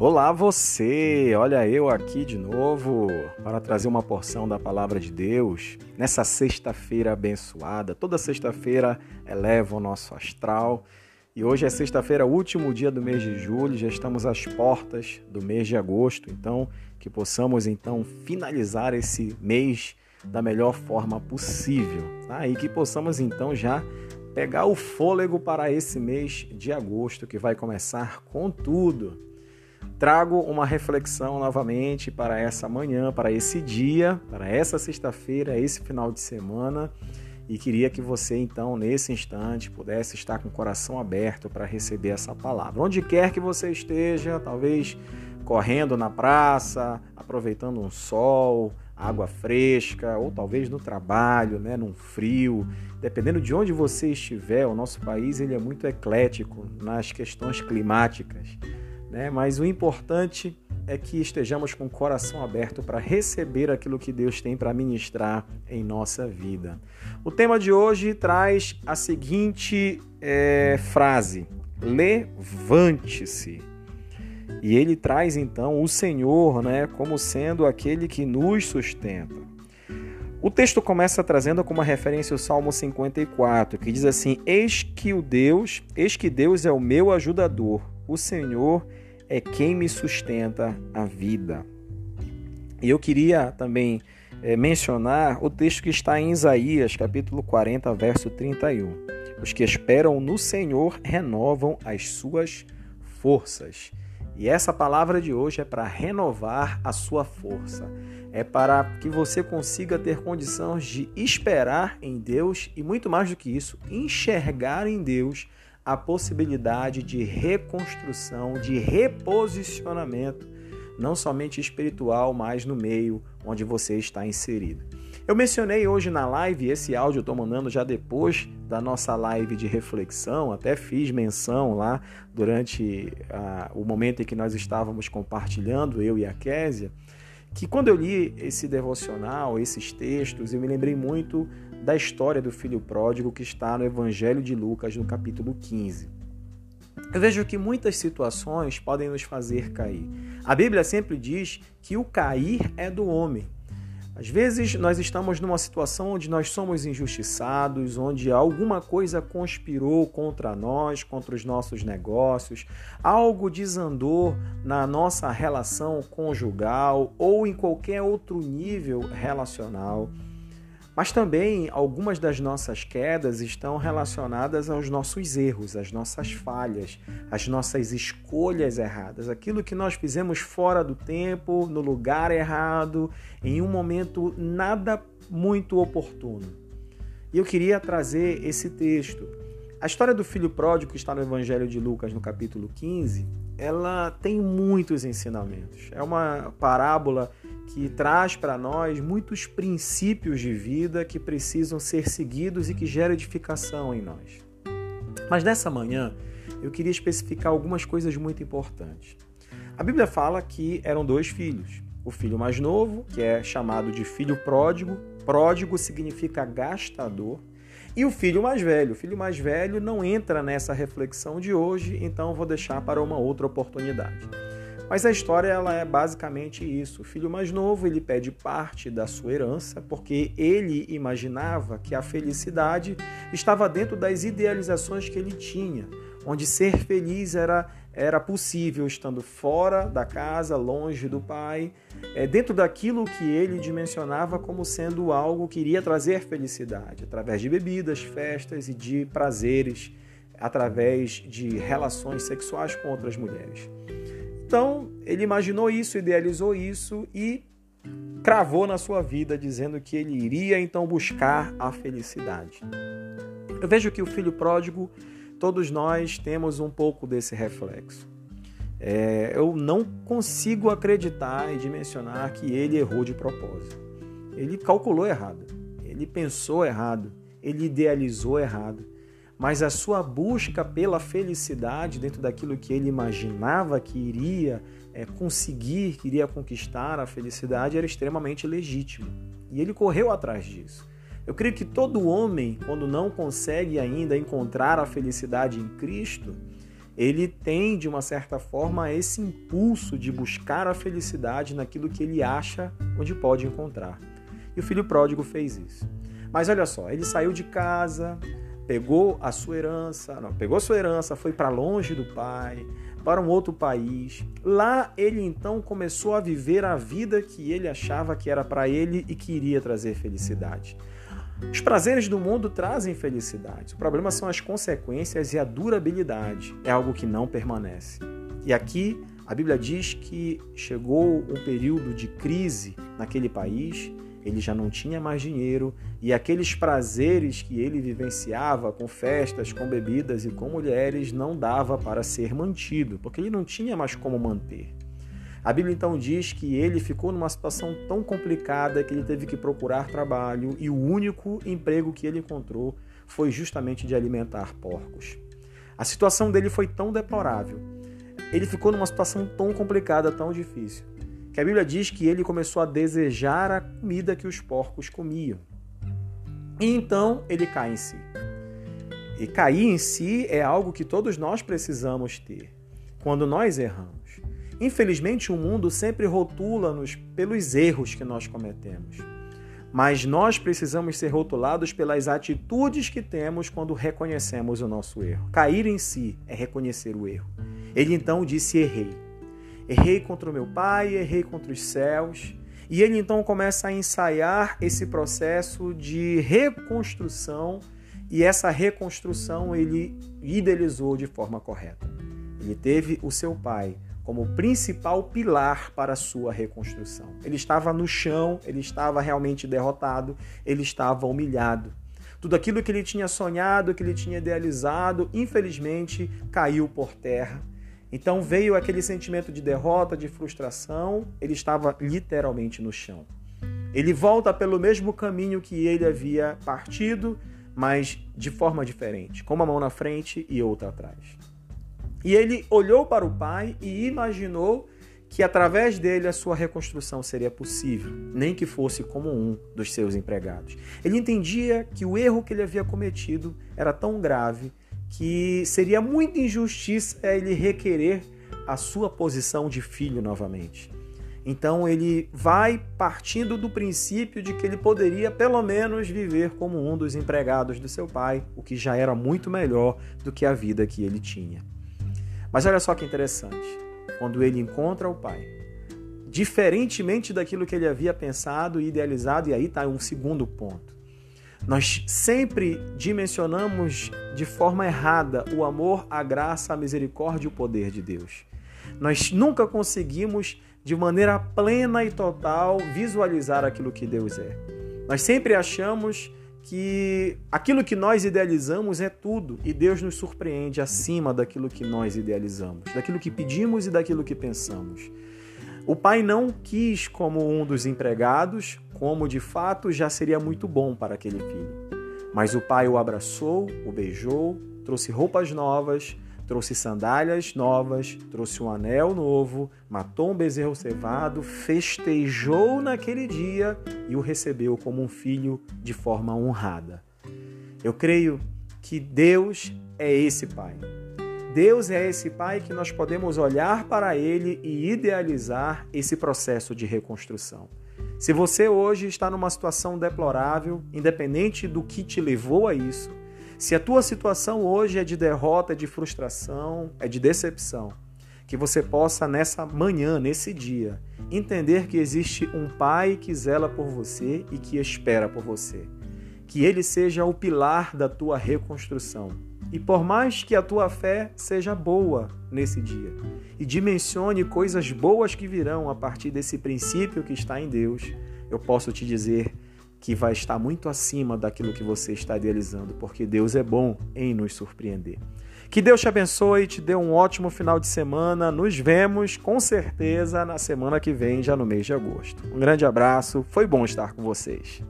Olá você! Olha eu aqui de novo para trazer uma porção da palavra de Deus nessa sexta-feira abençoada. Toda sexta-feira eleva o nosso astral e hoje é sexta-feira, último dia do mês de julho, já estamos às portas do mês de agosto, então que possamos então finalizar esse mês da melhor forma possível, tá? E que possamos então já pegar o fôlego para esse mês de agosto que vai começar com tudo trago uma reflexão novamente para essa manhã, para esse dia, para essa sexta-feira, esse final de semana. E queria que você, então, nesse instante, pudesse estar com o coração aberto para receber essa palavra. Onde quer que você esteja, talvez correndo na praça, aproveitando um sol, água fresca, ou talvez no trabalho, né, num frio. Dependendo de onde você estiver, o nosso país ele é muito eclético nas questões climáticas né? Mas o importante é que estejamos com o coração aberto para receber aquilo que Deus tem para ministrar em nossa vida. O tema de hoje traz a seguinte é, frase: levante-se. E ele traz então o Senhor, né, como sendo aquele que nos sustenta. O texto começa trazendo como referência o Salmo 54, que diz assim: Eis que o Deus, eis que Deus é o meu ajudador, o Senhor é quem me sustenta a vida. E eu queria também é, mencionar o texto que está em Isaías, capítulo 40, verso 31. Os que esperam no Senhor renovam as suas forças. E essa palavra de hoje é para renovar a sua força. É para que você consiga ter condições de esperar em Deus e, muito mais do que isso, enxergar em Deus a possibilidade de reconstrução, de reposicionamento, não somente espiritual, mas no meio onde você está inserido. Eu mencionei hoje na live, esse áudio eu estou mandando já depois da nossa live de reflexão, até fiz menção lá durante uh, o momento em que nós estávamos compartilhando, eu e a Késia, que quando eu li esse devocional, esses textos, eu me lembrei muito da história do filho pródigo que está no Evangelho de Lucas, no capítulo 15. Eu vejo que muitas situações podem nos fazer cair. A Bíblia sempre diz que o cair é do homem. Às vezes nós estamos numa situação onde nós somos injustiçados, onde alguma coisa conspirou contra nós, contra os nossos negócios, algo desandou na nossa relação conjugal ou em qualquer outro nível relacional. Mas também algumas das nossas quedas estão relacionadas aos nossos erros, às nossas falhas, às nossas escolhas erradas, aquilo que nós fizemos fora do tempo, no lugar errado, em um momento nada muito oportuno. E eu queria trazer esse texto. A história do filho pródigo que está no Evangelho de Lucas, no capítulo 15, ela tem muitos ensinamentos. É uma parábola que traz para nós muitos princípios de vida que precisam ser seguidos e que gera edificação em nós. Mas nessa manhã eu queria especificar algumas coisas muito importantes. A Bíblia fala que eram dois filhos. O filho mais novo, que é chamado de filho pródigo, pródigo significa gastador, e o filho mais velho. O filho mais velho não entra nessa reflexão de hoje, então vou deixar para uma outra oportunidade. Mas a história ela é basicamente isso. O filho mais novo ele pede parte da sua herança porque ele imaginava que a felicidade estava dentro das idealizações que ele tinha, onde ser feliz era era possível estando fora da casa, longe do pai, é, dentro daquilo que ele dimensionava como sendo algo que iria trazer felicidade, através de bebidas, festas e de prazeres, através de relações sexuais com outras mulheres. Então, ele imaginou isso, idealizou isso e cravou na sua vida, dizendo que ele iria então buscar a felicidade. Eu vejo que o filho pródigo, todos nós temos um pouco desse reflexo. É, eu não consigo acreditar e dimensionar que ele errou de propósito. Ele calculou errado, ele pensou errado, ele idealizou errado mas a sua busca pela felicidade dentro daquilo que ele imaginava que iria é, conseguir, que iria conquistar a felicidade era extremamente legítimo. E ele correu atrás disso. Eu creio que todo homem, quando não consegue ainda encontrar a felicidade em Cristo, ele tem, de uma certa forma, esse impulso de buscar a felicidade naquilo que ele acha onde pode encontrar. E o filho pródigo fez isso. Mas olha só, ele saiu de casa, pegou a sua herança, não, pegou sua herança, foi para longe do pai, para um outro país. Lá ele então começou a viver a vida que ele achava que era para ele e que iria trazer felicidade. Os prazeres do mundo trazem felicidade. O problema são as consequências e a durabilidade. É algo que não permanece. E aqui a Bíblia diz que chegou um período de crise naquele país ele já não tinha mais dinheiro e aqueles prazeres que ele vivenciava com festas, com bebidas e com mulheres não dava para ser mantido, porque ele não tinha mais como manter. A Bíblia então diz que ele ficou numa situação tão complicada que ele teve que procurar trabalho e o único emprego que ele encontrou foi justamente de alimentar porcos. A situação dele foi tão deplorável. Ele ficou numa situação tão complicada, tão difícil, a Bíblia diz que ele começou a desejar a comida que os porcos comiam. E então ele cai em si. E cair em si é algo que todos nós precisamos ter quando nós erramos. Infelizmente, o mundo sempre rotula-nos pelos erros que nós cometemos. Mas nós precisamos ser rotulados pelas atitudes que temos quando reconhecemos o nosso erro. Cair em si é reconhecer o erro. Ele então disse: Errei. Errei contra o meu pai, errei contra os céus. E ele então começa a ensaiar esse processo de reconstrução, e essa reconstrução ele idealizou de forma correta. Ele teve o seu pai como principal pilar para a sua reconstrução. Ele estava no chão, ele estava realmente derrotado, ele estava humilhado. Tudo aquilo que ele tinha sonhado, que ele tinha idealizado, infelizmente caiu por terra então veio aquele sentimento de derrota, de frustração, ele estava literalmente no chão. Ele volta pelo mesmo caminho que ele havia partido, mas de forma diferente, com uma mão na frente e outra atrás. E ele olhou para o pai e imaginou que através dele a sua reconstrução seria possível, nem que fosse como um dos seus empregados. Ele entendia que o erro que ele havia cometido era tão grave que seria muita injustiça ele requerer a sua posição de filho novamente. Então ele vai partindo do princípio de que ele poderia pelo menos viver como um dos empregados do seu pai, o que já era muito melhor do que a vida que ele tinha. Mas olha só que interessante, quando ele encontra o pai, diferentemente daquilo que ele havia pensado e idealizado, e aí está um segundo ponto. Nós sempre dimensionamos de forma errada o amor, a graça, a misericórdia e o poder de Deus. Nós nunca conseguimos, de maneira plena e total, visualizar aquilo que Deus é. Nós sempre achamos que aquilo que nós idealizamos é tudo e Deus nos surpreende acima daquilo que nós idealizamos, daquilo que pedimos e daquilo que pensamos. O pai não quis como um dos empregados, como de fato já seria muito bom para aquele filho. Mas o pai o abraçou, o beijou, trouxe roupas novas, trouxe sandálias novas, trouxe um anel novo, matou um bezerro cevado, festejou naquele dia e o recebeu como um filho de forma honrada. Eu creio que Deus é esse pai. Deus é esse Pai que nós podemos olhar para Ele e idealizar esse processo de reconstrução. Se você hoje está numa situação deplorável, independente do que te levou a isso, se a tua situação hoje é de derrota, é de frustração, é de decepção, que você possa nessa manhã, nesse dia, entender que existe um Pai que zela por você e que espera por você. Que Ele seja o pilar da tua reconstrução e por mais que a tua fé seja boa nesse dia e dimensione coisas boas que virão a partir desse princípio que está em Deus, eu posso te dizer que vai estar muito acima daquilo que você está idealizando, porque Deus é bom em nos surpreender. Que Deus te abençoe te dê um ótimo final de semana. Nos vemos com certeza na semana que vem, já no mês de agosto. Um grande abraço, foi bom estar com vocês.